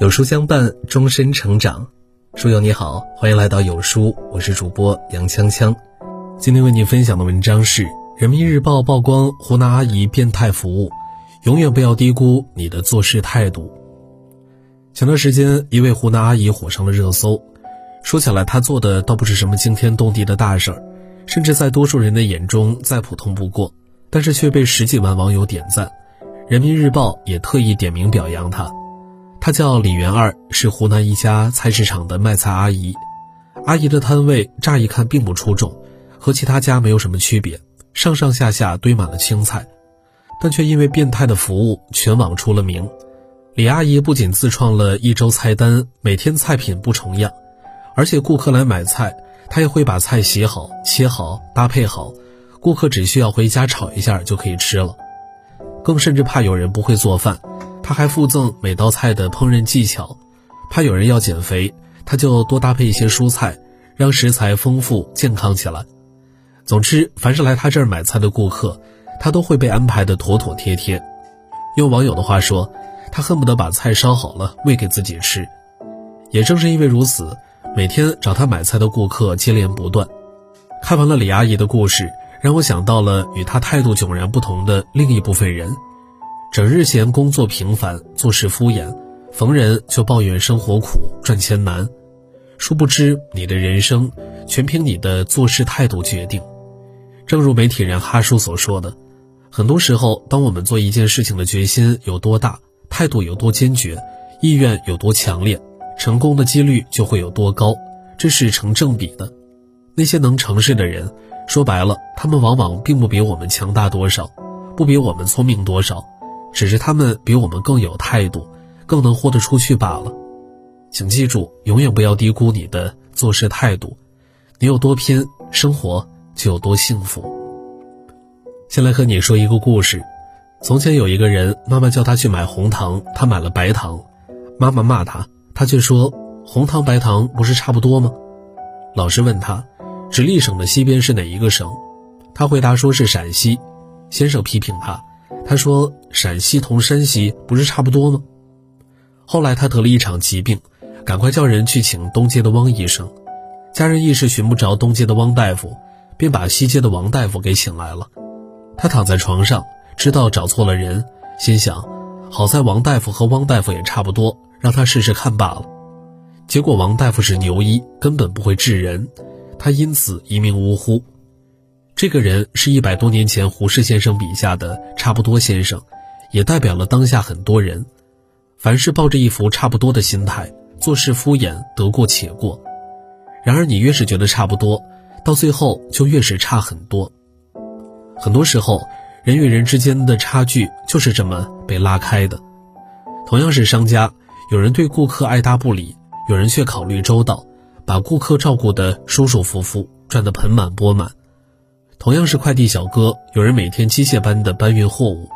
有书相伴，终身成长。书友你好，欢迎来到有书，我是主播杨锵锵。今天为你分享的文章是《人民日报》曝光湖南阿姨变态服务，永远不要低估你的做事态度。前段时间，一位湖南阿姨火上了热搜。说起来，她做的倒不是什么惊天动地的大事儿，甚至在多数人的眼中再普通不过，但是却被十几万网友点赞。人民日报也特意点名表扬她。她叫李元二，是湖南一家菜市场的卖菜阿姨。阿姨的摊位乍一看并不出众，和其他家没有什么区别，上上下下堆满了青菜，但却因为变态的服务全网出了名。李阿姨不仅自创了一周菜单，每天菜品不重样，而且顾客来买菜，她也会把菜洗好、切好、搭配好，顾客只需要回家炒一下就可以吃了。更甚至怕有人不会做饭，他还附赠每道菜的烹饪技巧。怕有人要减肥，他就多搭配一些蔬菜，让食材丰富健康起来。总之，凡是来他这儿买菜的顾客，他都会被安排的妥妥帖帖。用网友的话说，他恨不得把菜烧好了喂给自己吃。也正是因为如此，每天找他买菜的顾客接连不断。看完了李阿姨的故事。让我想到了与他态度迥然不同的另一部分人，整日嫌工作平凡、做事敷衍，逢人就抱怨生活苦、赚钱难。殊不知，你的人生全凭你的做事态度决定。正如媒体人哈叔所说的，很多时候，当我们做一件事情的决心有多大，态度有多坚决，意愿有多强烈，成功的几率就会有多高，这是成正比的。那些能成事的人。说白了，他们往往并不比我们强大多少，不比我们聪明多少，只是他们比我们更有态度，更能豁得出去罢了。请记住，永远不要低估你的做事态度。你有多拼，生活就有多幸福。先来和你说一个故事：从前有一个人，妈妈叫他去买红糖，他买了白糖，妈妈骂他，他却说红糖白糖不是差不多吗？老师问他。直隶省的西边是哪一个省？他回答说是陕西。先生批评他，他说陕西同山西不是差不多吗？后来他得了一场疾病，赶快叫人去请东街的汪医生。家人一时寻不着东街的汪大夫，便把西街的王大夫给请来了。他躺在床上，知道找错了人，心想，好在王大夫和汪大夫也差不多，让他试试看罢了。结果王大夫是牛医，根本不会治人。他因此一命呜呼。这个人是一百多年前胡适先生笔下的差不多先生，也代表了当下很多人。凡是抱着一副差不多的心态，做事敷衍，得过且过。然而，你越是觉得差不多，到最后就越是差很多。很多时候，人与人之间的差距就是这么被拉开的。同样是商家，有人对顾客爱答不理，有人却考虑周到。把顾客照顾得舒舒服服，赚得盆满钵满。同样是快递小哥，有人每天机械般的搬运货物，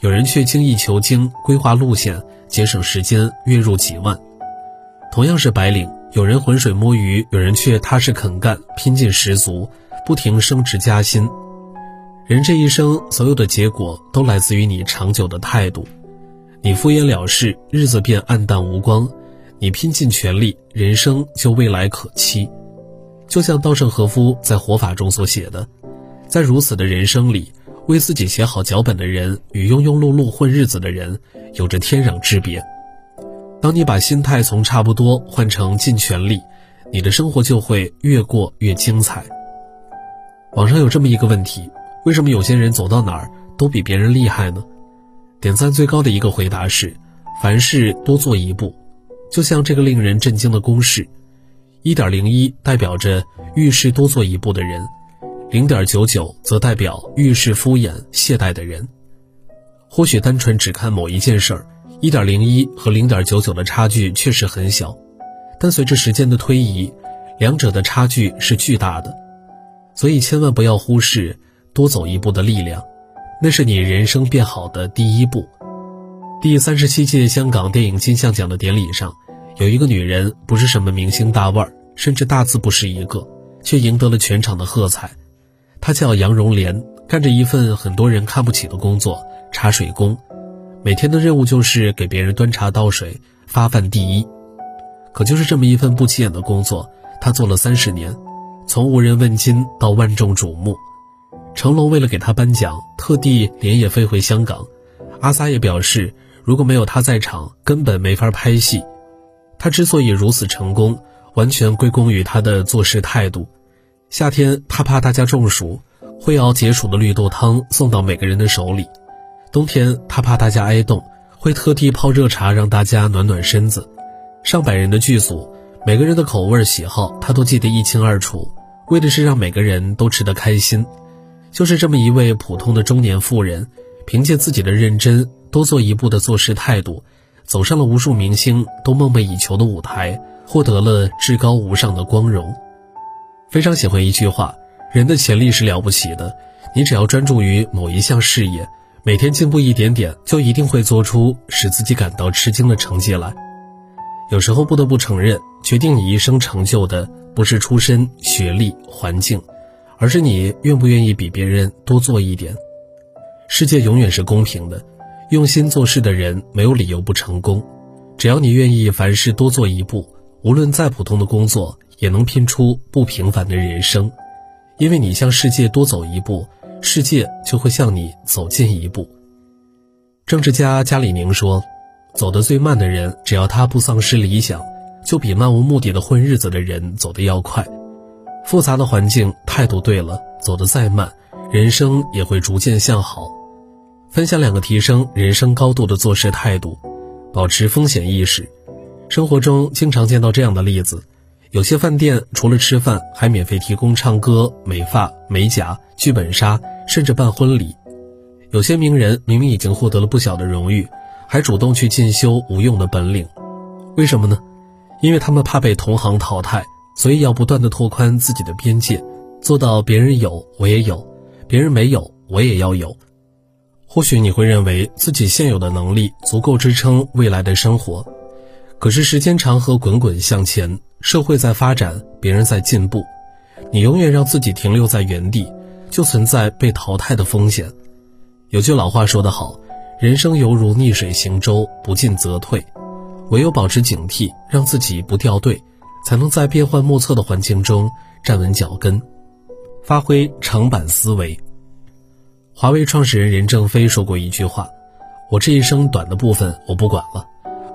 有人却精益求精，规划路线，节省时间，月入几万。同样是白领，有人浑水摸鱼，有人却踏实肯干，拼劲十足，不停升职加薪。人这一生，所有的结果都来自于你长久的态度。你敷衍了事，日子便暗淡无光。你拼尽全力，人生就未来可期。就像稻盛和夫在《活法》中所写的，在如此的人生里，为自己写好脚本的人与庸庸碌碌混日子的人有着天壤之别。当你把心态从差不多换成尽全力，你的生活就会越过越精彩。网上有这么一个问题：为什么有些人走到哪儿都比别人厉害呢？点赞最高的一个回答是：凡事多做一步。就像这个令人震惊的公式，一点零一代表着遇事多做一步的人，零点九九则代表遇事敷衍懈怠的人。或许单纯只看某一件事儿，一点零一和零点九九的差距确实很小，但随着时间的推移，两者的差距是巨大的。所以千万不要忽视多走一步的力量，那是你人生变好的第一步。第三十七届香港电影金像奖的典礼上。有一个女人不是什么明星大腕儿，甚至大字不识一个，却赢得了全场的喝彩。她叫杨荣莲，干着一份很多人看不起的工作——茶水工。每天的任务就是给别人端茶倒水，发饭第一。可就是这么一份不起眼的工作，他做了三十年，从无人问津到万众瞩目。成龙为了给他颁奖，特地连夜飞回香港。阿 sa 也表示，如果没有他在场，根本没法拍戏。他之所以如此成功，完全归功于他的做事态度。夏天，他怕大家中暑，会熬解暑的绿豆汤送到每个人的手里；冬天，他怕大家挨冻，会特地泡热茶让大家暖暖身子。上百人的剧组，每个人的口味喜好他都记得一清二楚，为的是让每个人都吃得开心。就是这么一位普通的中年妇人，凭借自己的认真、多做一步的做事态度，走上了无数明星都梦寐以求的舞台，获得了至高无上的光荣。非常喜欢一句话：人的潜力是了不起的，你只要专注于某一项事业，每天进步一点点，就一定会做出使自己感到吃惊的成绩来。有时候不得不承认，决定你一生成就的不是出身、学历、环境，而是你愿不愿意比别人多做一点。世界永远是公平的，用心做事的人没有理由不成功。只要你愿意凡事多做一步，无论再普通的工作，也能拼出不平凡的人生。因为你向世界多走一步，世界就会向你走近一步。政治家加里宁说。走得最慢的人，只要他不丧失理想，就比漫无目的的混日子的人走得要快。复杂的环境，态度对了，走得再慢，人生也会逐渐向好。分享两个提升人生高度的做事态度：保持风险意识。生活中经常见到这样的例子：有些饭店除了吃饭，还免费提供唱歌、美发、美甲、剧本杀，甚至办婚礼；有些名人明明已经获得了不小的荣誉。还主动去进修无用的本领，为什么呢？因为他们怕被同行淘汰，所以要不断的拓宽自己的边界，做到别人有我也有，别人没有我也要有。或许你会认为自己现有的能力足够支撑未来的生活，可是时间长河滚滚向前，社会在发展，别人在进步，你永远让自己停留在原地，就存在被淘汰的风险。有句老话说得好。人生犹如逆水行舟，不进则退。唯有保持警惕，让自己不掉队，才能在变幻莫测的环境中站稳脚跟，发挥长板思维。华为创始人任正非说过一句话：“我这一生短的部分我不管了，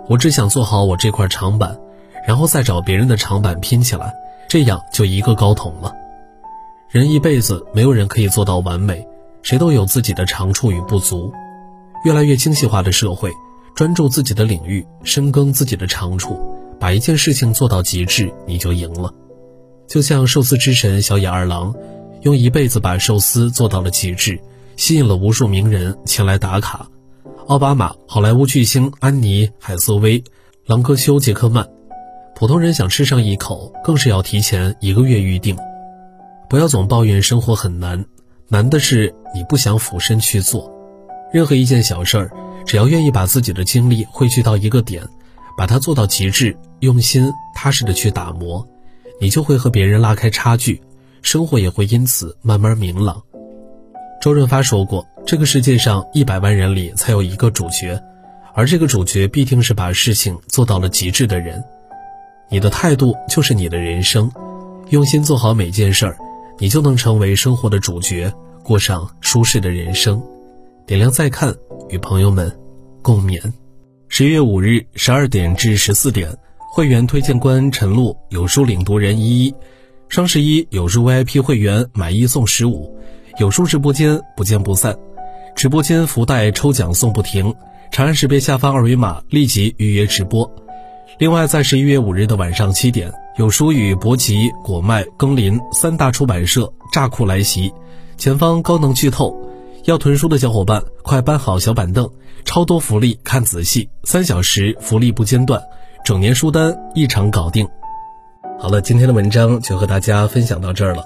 我只想做好我这块长板，然后再找别人的长板拼起来，这样就一个高筒了。”人一辈子没有人可以做到完美，谁都有自己的长处与不足。越来越精细化的社会，专注自己的领域，深耕自己的长处，把一件事情做到极致，你就赢了。就像寿司之神小野二郎，用一辈子把寿司做到了极致，吸引了无数名人前来打卡。奥巴马、好莱坞巨星安妮海瑟薇、朗格修杰克曼，普通人想吃上一口，更是要提前一个月预定。不要总抱怨生活很难，难的是你不想俯身去做。任何一件小事儿，只要愿意把自己的精力汇聚到一个点，把它做到极致，用心踏实的去打磨，你就会和别人拉开差距，生活也会因此慢慢明朗。周润发说过：“这个世界上一百万人里才有一个主角，而这个主角必定是把事情做到了极致的人。”你的态度就是你的人生，用心做好每件事儿，你就能成为生活的主角，过上舒适的人生。点亮再看，与朋友们共勉。十一月五日十二点至十四点，会员推荐官陈露有书领读人依依，双十一有书 VIP 会员买一送十五，有书直播间不见不散，直播间福袋抽奖送不停，长按识别下方二维码立即预约直播。另外，在十一月五日的晚上七点，有书与博吉、果麦、耕林三大出版社炸库来袭，前方高能剧透。要囤书的小伙伴，快搬好小板凳，超多福利看仔细，三小时福利不间断，整年书单一场搞定。好了，今天的文章就和大家分享到这儿了。